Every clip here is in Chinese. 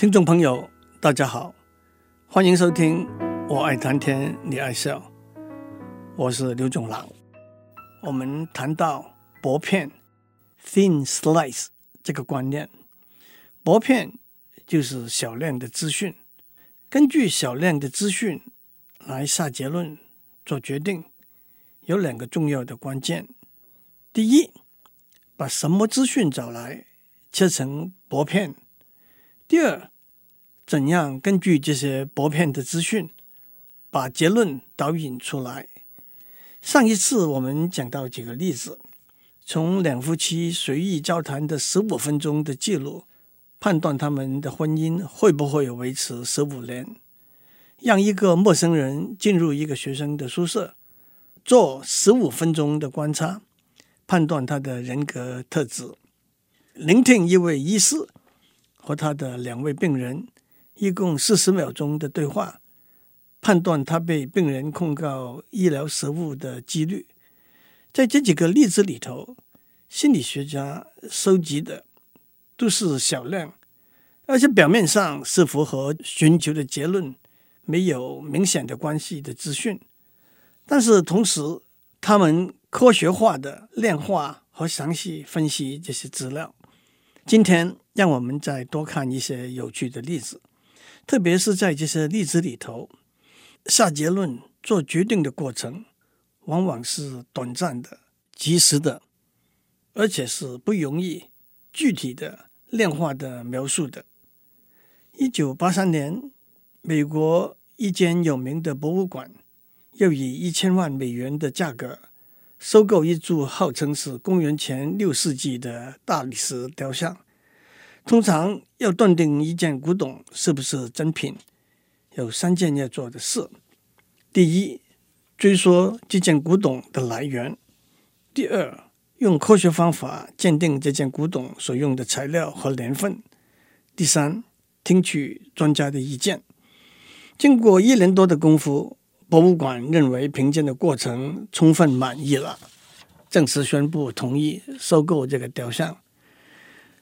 听众朋友，大家好，欢迎收听《我爱谈天，你爱笑》，我是刘总郎。我们谈到薄片 （thin slice） 这个观念，薄片就是小量的资讯，根据小量的资讯来下结论、做决定，有两个重要的关键：第一，把什么资讯找来，切成薄片；第二，怎样根据这些薄片的资讯，把结论导引出来？上一次我们讲到几个例子，从两夫妻随意交谈的十五分钟的记录，判断他们的婚姻会不会维持十五年；让一个陌生人进入一个学生的宿舍，做十五分钟的观察，判断他的人格特质；聆听一位医师和他的两位病人。一共四十秒钟的对话，判断他被病人控告医疗失误的几率。在这几个例子里头，心理学家收集的都是小量，而且表面上是符合寻求的结论，没有明显的关系的资讯。但是同时，他们科学化的量化和详细分析这些资料。今天，让我们再多看一些有趣的例子。特别是在这些例子里头，下结论、做决定的过程，往往是短暂的、及时的，而且是不容易具体的、量化的描述的。一九八三年，美国一间有名的博物馆，要以一千万美元的价格收购一组号称是公元前六世纪的大理石雕像。通常要断定一件古董是不是真品，有三件要做的事：第一，追溯这件古董的来源；第二，用科学方法鉴定这件古董所用的材料和年份；第三，听取专家的意见。经过一年多的功夫，博物馆认为评鉴的过程充分满意了，正式宣布同意收购这个雕像。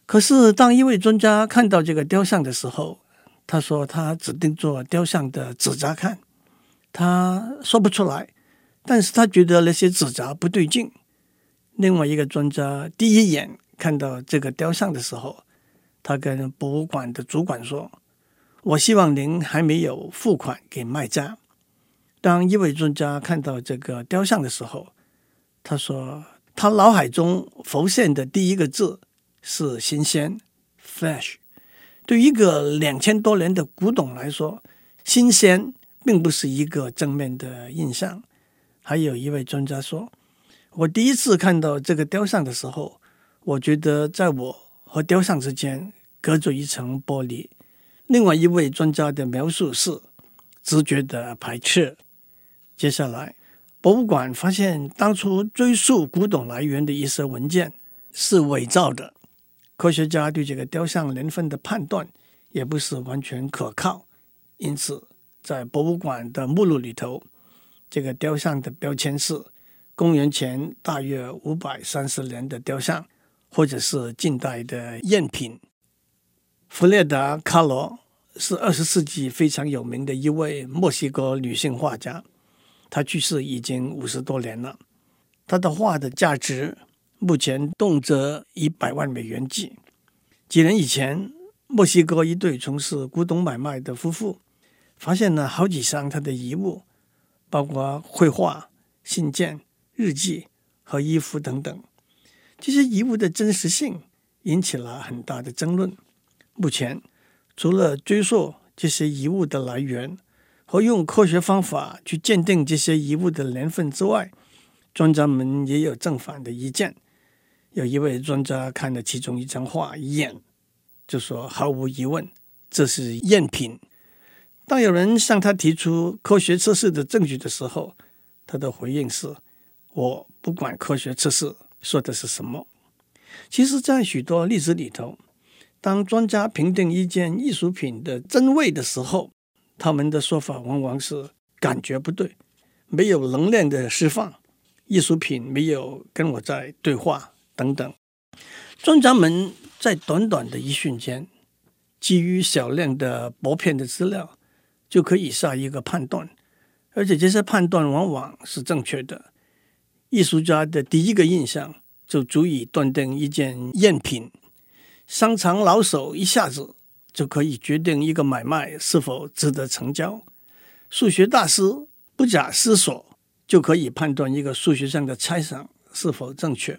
可是，当一位专家看到这个雕像的时候，他说他只盯着雕像的指甲看，他说不出来，但是他觉得那些指甲不对劲。另外一个专家第一眼看到这个雕像的时候，他跟博物馆的主管说：“我希望您还没有付款给卖家。”当一位专家看到这个雕像的时候，他说他脑海中浮现的第一个字。是新鲜，fresh。对于一个两千多年的古董来说，新鲜并不是一个正面的印象。还有一位专家说：“我第一次看到这个雕像的时候，我觉得在我和雕像之间隔着一层玻璃。”另外一位专家的描述是直觉的排斥。接下来，博物馆发现当初追溯古董来源的一些文件是伪造的。科学家对这个雕像年份的判断也不是完全可靠，因此在博物馆的目录里头，这个雕像的标签是公元前大约五百三十年的雕像，或者是近代的赝品。弗列达·卡罗是二十世纪非常有名的一位墨西哥女性画家，她去世已经五十多年了，她的画的价值。目前动辄一百万美元计。几年以前，墨西哥一对从事古董买卖的夫妇发现了好几箱他的遗物，包括绘画、信件、日记和衣服等等。这些遗物的真实性引起了很大的争论。目前，除了追溯这些遗物的来源和用科学方法去鉴定这些遗物的年份之外，专家们也有正反的意见。有一位专家看了其中一张画一眼，就说：“毫无疑问，这是赝品。”当有人向他提出科学测试的证据的时候，他的回应是：“我不管科学测试说的是什么。”其实，在许多例子里头，当专家评定一件艺术品的真伪的时候，他们的说法往往是感觉不对，没有能量的释放，艺术品没有跟我在对话。等等，专家们在短短的一瞬间基于少量的薄片的资料，就可以下一个判断，而且这些判断往往是正确的。艺术家的第一个印象就足以断定一件赝品，商场老手一下子就可以决定一个买卖是否值得成交。数学大师不假思索就可以判断一个数学上的猜想是否正确。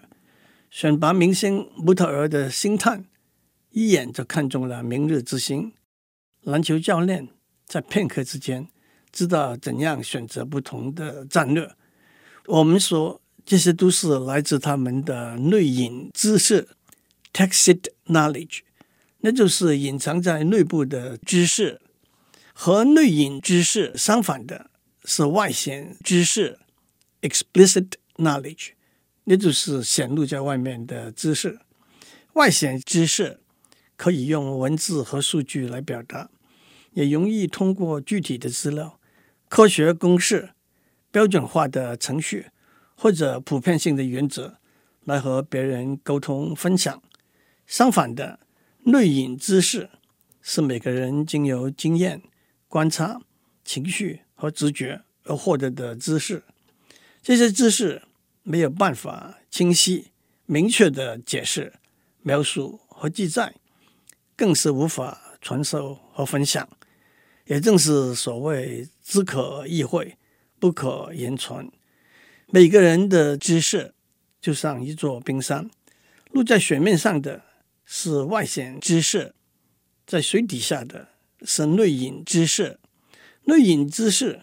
选拔明星模特儿的星探一眼就看中了明日之星。篮球教练在片刻之间知道怎样选择不同的战略。我们说这些都是来自他们的内隐知识 （tacit knowledge），那就是隐藏在内部的知识。和内隐知识相反的是外显知识 （explicit knowledge），也就是显露在外面的知识。外显知识可以用文字和数据来表达，也容易通过具体的资料、科学公式。标准化的程序或者普遍性的原则来和别人沟通分享。相反的，内隐知识是每个人经由经验、观察、情绪和直觉而获得的知识。这些知识没有办法清晰、明确的解释、描述和记载，更是无法传授和分享。也正是所谓“只可意会”。不可言传。每个人的知识就像一座冰山，露在水面上的是外显知识，在水底下的是内隐知识。内隐知识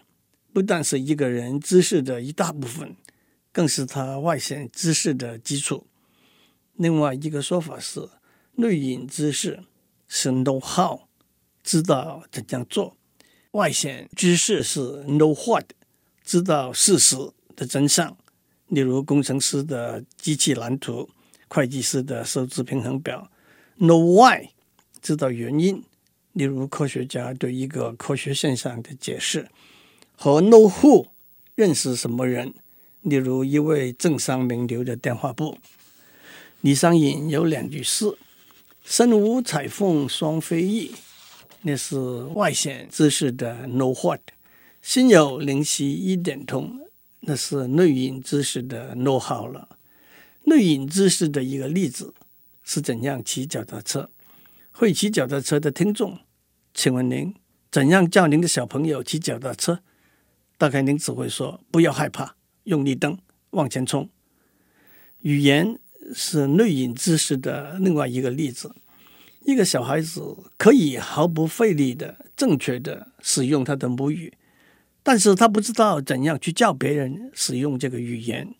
不但是一个人知识的一大部分，更是他外显知识的基础。另外一个说法是，内隐知识是 know how，知道怎样做；外显知识是 know what。知道事实的真相，例如工程师的机器蓝图、会计师的收支平衡表。Know why，知道原因，例如科学家对一个科学现象的解释。和 Know who，认识什么人，例如一位政商名流的电话簿。李商隐有两句诗：“身无彩凤双飞翼”，那是外显知识的 “no what”；“。心有灵犀一点通，那是内隐知识的 know how 了。内隐知识的一个例子是怎样骑脚踏车。会骑脚踏车的听众，请问您怎样教您的小朋友骑脚踏车？大概您只会说：不要害怕，用力蹬，往前冲。语言是内隐知识的另外一个例子。一个小孩子可以毫不费力的正确的使用他的母语。但是他不知道怎样去教别人使用这个语言。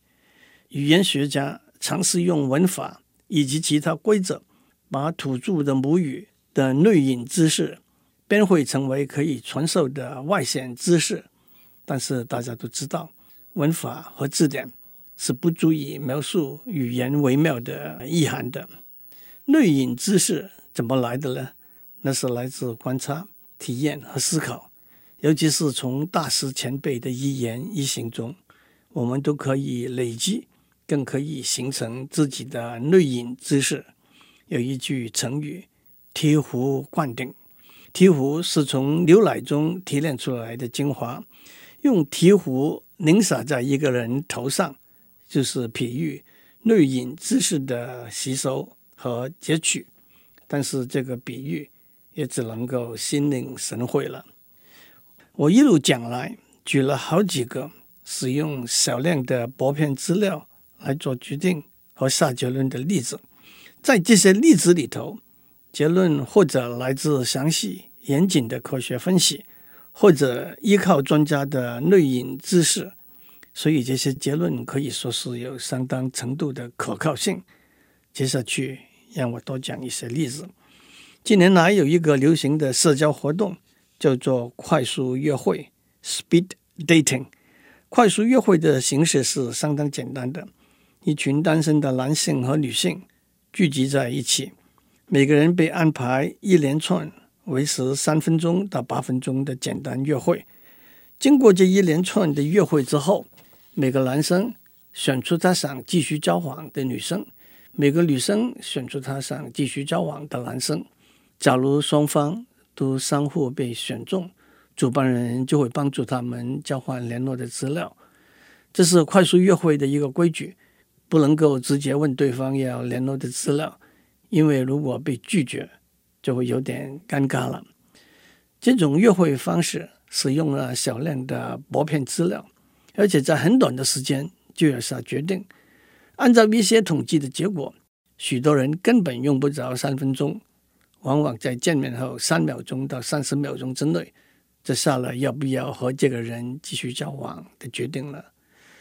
语言学家尝试用文法以及其他规则，把土著的母语的内隐知识编绘成为可以传授的外显知识。但是大家都知道，文法和字典是不足以描述语言微妙的意涵的。内隐知识怎么来的呢？那是来自观察、体验和思考。尤其是从大师前辈的一言一行中，我们都可以累积，更可以形成自己的内隐知识。有一句成语“醍醐灌顶”，醍醐是从牛奶中提炼出来的精华，用醍醐拧洒在一个人头上，就是比喻内隐知识的吸收和截取。但是这个比喻也只能够心领神会了。我一路讲来，举了好几个使用少量的薄片资料来做决定和下结论的例子。在这些例子里头，结论或者来自详细严谨的科学分析，或者依靠专家的内隐知识，所以这些结论可以说是有相当程度的可靠性。接下去，让我多讲一些例子。近年来有一个流行的社交活动。叫做快速约会 （speed dating）。快速约会的形式是相当简单的，一群单身的男性和女性聚集在一起，每个人被安排一连串维持三分钟到八分钟的简单约会。经过这一连串的约会之后，每个男生选出他想继续交往的女生，每个女生选出他想继续交往的男生。假如双方都相互被选中，主办人就会帮助他们交换联络的资料。这是快速约会的一个规矩，不能够直接问对方要联络的资料，因为如果被拒绝，就会有点尴尬了。这种约会方式使用了少量的薄片资料，而且在很短的时间就要下决定。按照一些统计的结果，许多人根本用不着三分钟。往往在见面后三秒钟到三十秒钟之内，就下了要不要和这个人继续交往的决定了。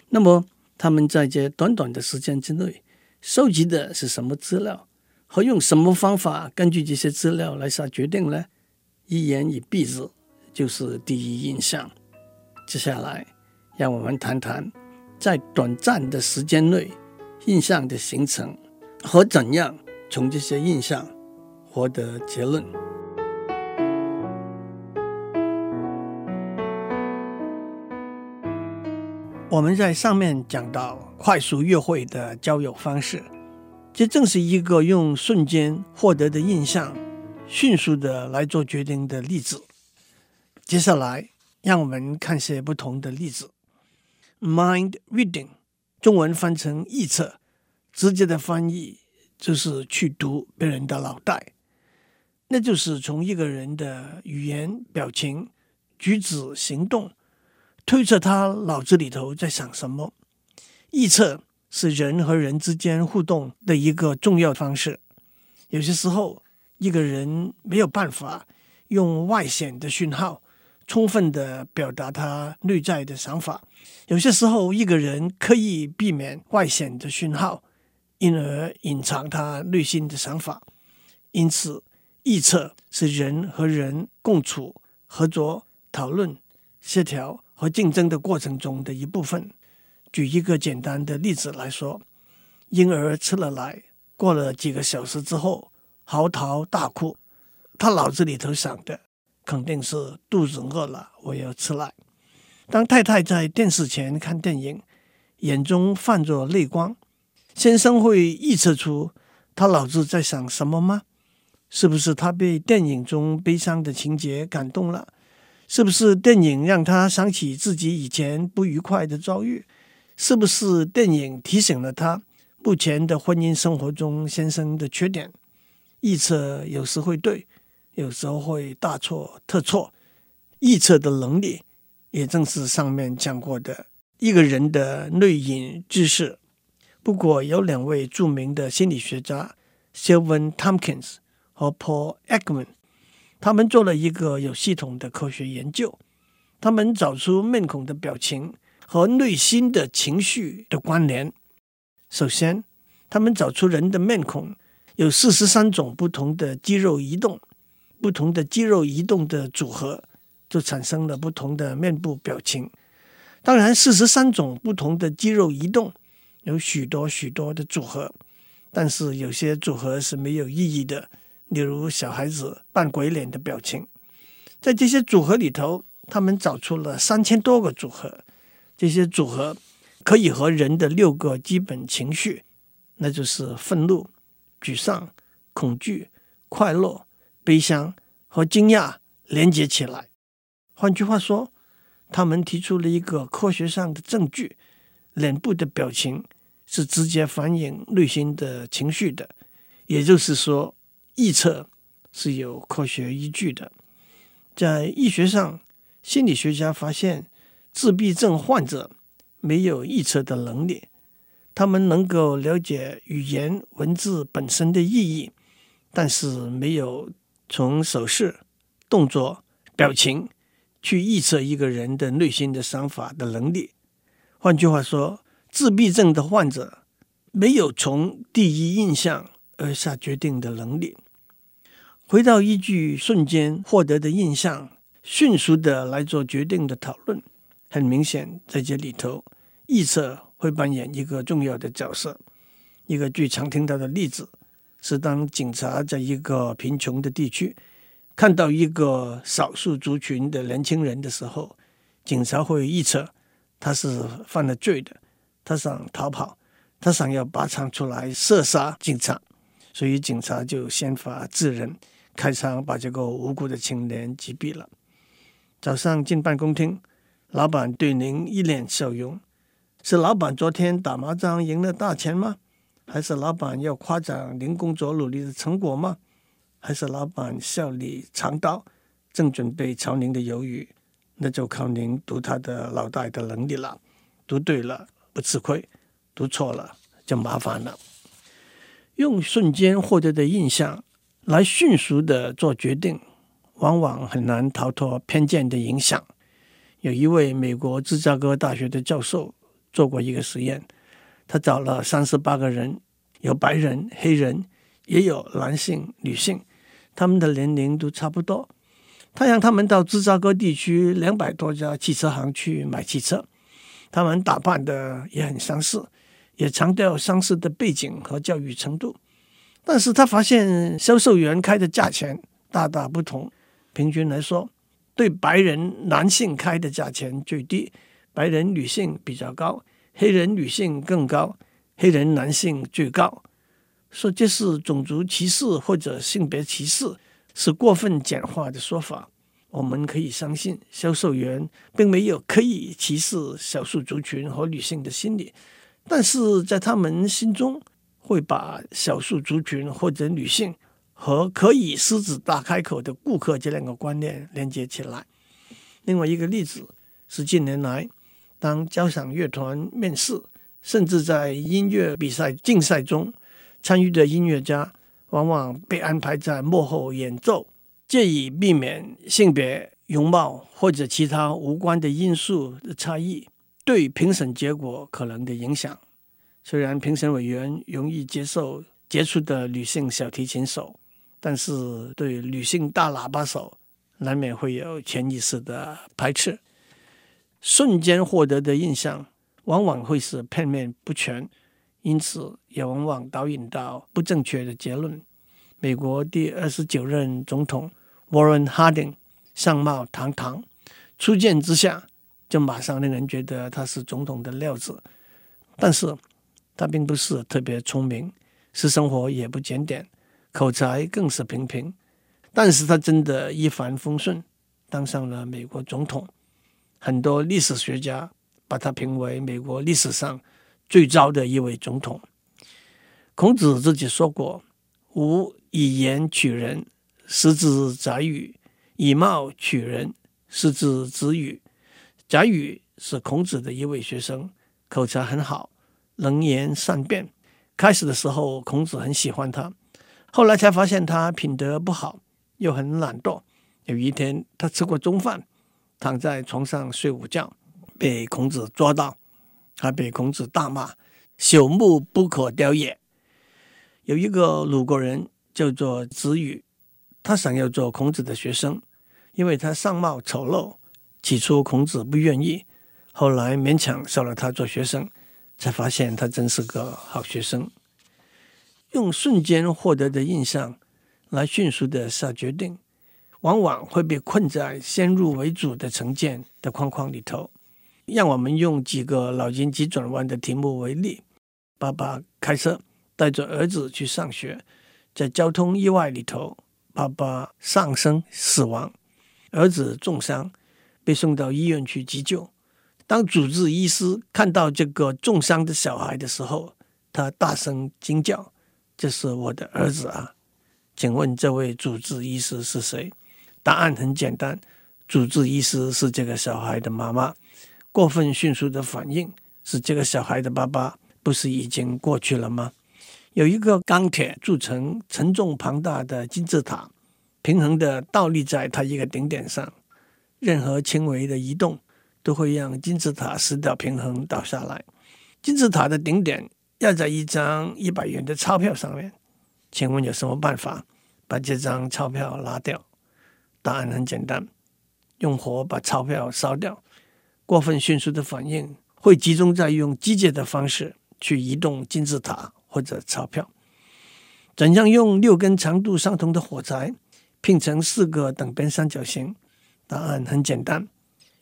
那么，他们在这短短的时间之内收集的是什么资料，和用什么方法根据这些资料来下决定呢？一言以蔽之，就是第一印象。接下来，让我们谈谈在短暂的时间内印象的形成和怎样从这些印象。获得结论。我们在上面讲到快速约会的交友方式，这正是一个用瞬间获得的印象，迅速的来做决定的例子。接下来，让我们看些不同的例子。Mind reading，中文翻成臆测，直接的翻译就是去读别人的脑袋。那就是从一个人的语言、表情、举止、行动，推测他脑子里头在想什么。臆测是人和人之间互动的一个重要方式。有些时候，一个人没有办法用外显的讯号充分的表达他内在的想法；有些时候，一个人刻意避免外显的讯号，因而隐藏他内心的想法。因此，臆测是人和人共处、合作、讨论、协调和竞争的过程中的一部分。举一个简单的例子来说，婴儿吃了奶，过了几个小时之后嚎啕大哭，他脑子里头想的肯定是肚子饿了，我要吃奶。当太太在电视前看电影，眼中泛着泪光，先生会臆测出他脑子在想什么吗？是不是他被电影中悲伤的情节感动了？是不是电影让他想起自己以前不愉快的遭遇？是不是电影提醒了他目前的婚姻生活中先生的缺点？臆测有时会对，有时候会大错特错。臆测的能力也正是上面讲过的一个人的内隐知识。不过有两位著名的心理学家，Sylvan Tompkins。和 Paul Ekman，他们做了一个有系统的科学研究。他们找出面孔的表情和内心的情绪的关联。首先，他们找出人的面孔有四十三种不同的肌肉移动，不同的肌肉移动的组合就产生了不同的面部表情。当然，四十三种不同的肌肉移动有许多许多的组合，但是有些组合是没有意义的。例如小孩子扮鬼脸的表情，在这些组合里头，他们找出了三千多个组合。这些组合可以和人的六个基本情绪，那就是愤怒、沮丧、恐惧、快乐、悲伤和惊讶连接起来。换句话说，他们提出了一个科学上的证据：脸部的表情是直接反映内心的情绪的。也就是说，臆测是有科学依据的。在医学上，心理学家发现，自闭症患者没有预测的能力，他们能够了解语言文字本身的意义，但是没有从手势、动作、表情去预测一个人的内心的想法的能力。换句话说，自闭症的患者没有从第一印象而下决定的能力。回到依据瞬间获得的印象，迅速的来做决定的讨论，很明显，在这里头，预测会扮演一个重要的角色。一个最常听到的例子是，当警察在一个贫穷的地区看到一个少数族群的年轻人的时候，警察会预测他是犯了罪的，他想逃跑，他想要拔枪出来射杀警察，所以警察就先发制人。开枪把这个无辜的青年击毙了。早上进办公厅，老板对您一脸笑容，是老板昨天打麻将赢了大钱吗？还是老板要夸奖您工作努力的成果吗？还是老板笑里藏刀，正准备朝您的鱿鱼？那就靠您读他的脑袋的能力了。读对了不吃亏，读错了就麻烦了。用瞬间获得的印象来迅速的做决定，往往很难逃脱偏见的影响。有一位美国芝加哥大学的教授做过一个实验。他找了三十八个人，有白人、黑人，也有男性、女性，他们的年龄都差不多。他让他们到芝加哥地区两百多家汽车行去买汽车，他们打扮的也很相似，也强调相似的背景和教育程度。但是他发现销售员开的价钱大大不同。平均来说，对白人男性开的价钱最低，白人女性比较高。黑人女性更高，黑人男性最高。说这是种族歧视或者性别歧视，是过分简化的说法。我们可以相信，销售员并没有刻意歧视少数族群和女性的心理，但是在他们心中会把少数族群或者女性和可以狮子大开口的顾客这两个观念连接起来。另外一个例子是近年来。当交响乐团面试，甚至在音乐比赛竞赛中参与的音乐家，往往被安排在幕后演奏，借以避免性别、容貌或者其他无关的因素的差异对评审结果可能的影响。虽然评审委员容易接受杰出的女性小提琴手，但是对女性大喇叭手难免会有潜意识的排斥。瞬间获得的印象往往会是片面不全，因此也往往导引到不正确的结论。美国第二十九任总统 Warren Harding 相貌堂堂，初见之下就马上令人觉得他是总统的料子。但是他并不是特别聪明，私生活也不检点，口才更是平平。但是他真的一帆风顺，当上了美国总统。很多历史学家把他评为美国历史上最糟的一位总统。孔子自己说过：“吾以言取人，失之宰予；以貌取人，失之子羽。”宰予是孔子的一位学生，口才很好，能言善辩。开始的时候，孔子很喜欢他，后来才发现他品德不好，又很懒惰。有一天，他吃过中饭。躺在床上睡午觉，被孔子抓到，还被孔子大骂：“朽木不可雕也。”有一个鲁国人叫做子羽，他想要做孔子的学生，因为他相貌丑陋。起初孔子不愿意，后来勉强收了他做学生，才发现他真是个好学生。用瞬间获得的印象来迅速的下决定。往往会被困在先入为主的成见的框框里头。让我们用几个脑筋急转弯的题目为例：爸爸开车带着儿子去上学，在交通意外里头，爸爸丧生死亡，儿子重伤，被送到医院去急救。当主治医师看到这个重伤的小孩的时候，他大声惊叫：“这是我的儿子啊！”请问这位主治医师是谁？答案很简单，主治医师是这个小孩的妈妈。过分迅速的反应是这个小孩的爸爸，不是已经过去了吗？有一个钢铁铸成、沉重庞大的金字塔，平衡的倒立在它一个顶点上。任何轻微的移动都会让金字塔失掉平衡倒下来。金字塔的顶点压在一张一百元的钞票上面，请问有什么办法把这张钞票拿掉？答案很简单，用火把钞票烧掉。过分迅速的反应会集中在用机械的方式去移动金字塔或者钞票。怎样用六根长度相同的火柴拼成四个等边三角形？答案很简单，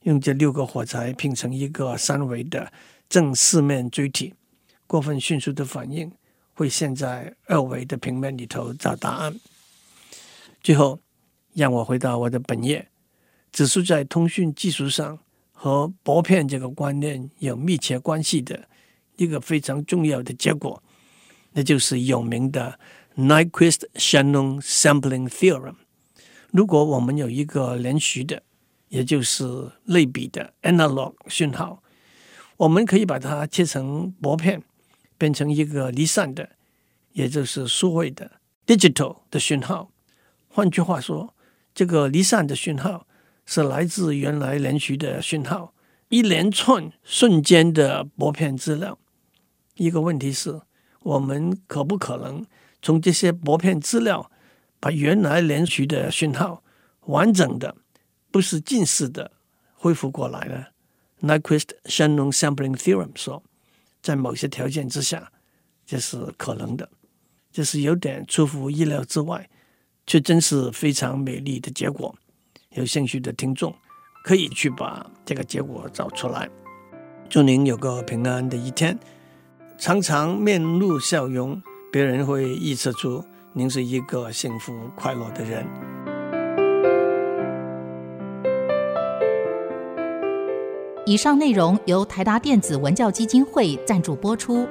用这六个火柴拼成一个三维的正四面锥体。过分迅速的反应会陷在二维的平面里头找答案。最后，让我回到我的本业，指出在通讯技术上和薄片这个观念有密切关系的一个非常重要的结果，那就是有名的 Nyquist-Shannon Sampling Theorem。如果我们有一个连续的，也就是类比的 analog 讯号，我们可以把它切成薄片，变成一个离散的，也就是数位的 digital 的讯号。换句话说，这个离散的讯号是来自原来连续的讯号，一连串瞬间的薄片资料。一个问题是，我们可不可能从这些薄片资料把原来连续的讯号完整的，不是近似的恢复过来呢？Nyquist-Shannon Sampling Theorem 说，在某些条件之下，这是可能的，这是有点出乎意料之外。却真是非常美丽的结果。有兴趣的听众可以去把这个结果找出来。祝您有个平安的一天，常常面露笑容，别人会预测出您是一个幸福快乐的人。以上内容由台达电子文教基金会赞助播出。